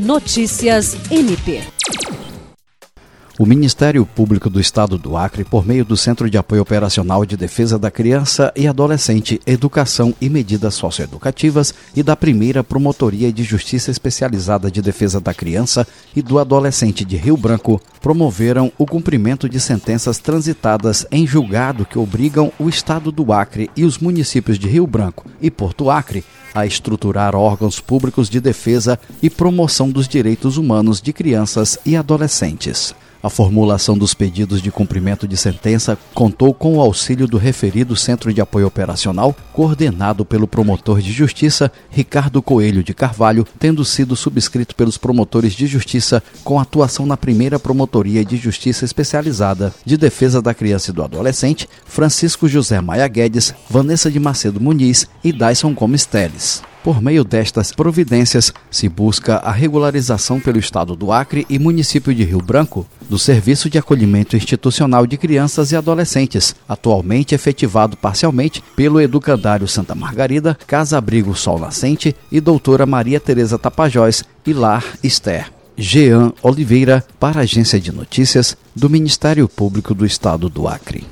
Notícias MP. O Ministério Público do Estado do Acre, por meio do Centro de Apoio Operacional de Defesa da Criança e Adolescente, Educação e Medidas Socioeducativas e da primeira Promotoria de Justiça Especializada de Defesa da Criança e do Adolescente de Rio Branco, promoveram o cumprimento de sentenças transitadas em julgado que obrigam o Estado do Acre e os municípios de Rio Branco e Porto Acre a estruturar órgãos públicos de defesa e promoção dos direitos humanos de crianças e adolescentes. A formulação dos pedidos de cumprimento de sentença contou com o auxílio do referido Centro de Apoio Operacional, coordenado pelo promotor de justiça Ricardo Coelho de Carvalho, tendo sido subscrito pelos promotores de justiça com atuação na primeira Promotoria de Justiça Especializada de Defesa da Criança e do Adolescente, Francisco José Maia Guedes, Vanessa de Macedo Muniz e Dyson Gomes Teles. Por meio destas providências, se busca a regularização pelo Estado do Acre e município de Rio Branco do Serviço de Acolhimento Institucional de Crianças e Adolescentes, atualmente efetivado parcialmente pelo Educandário Santa Margarida, Casa Abrigo Sol Nascente e Doutora Maria Tereza Tapajós e Lar Esther. Jean Oliveira, para a Agência de Notícias do Ministério Público do Estado do Acre.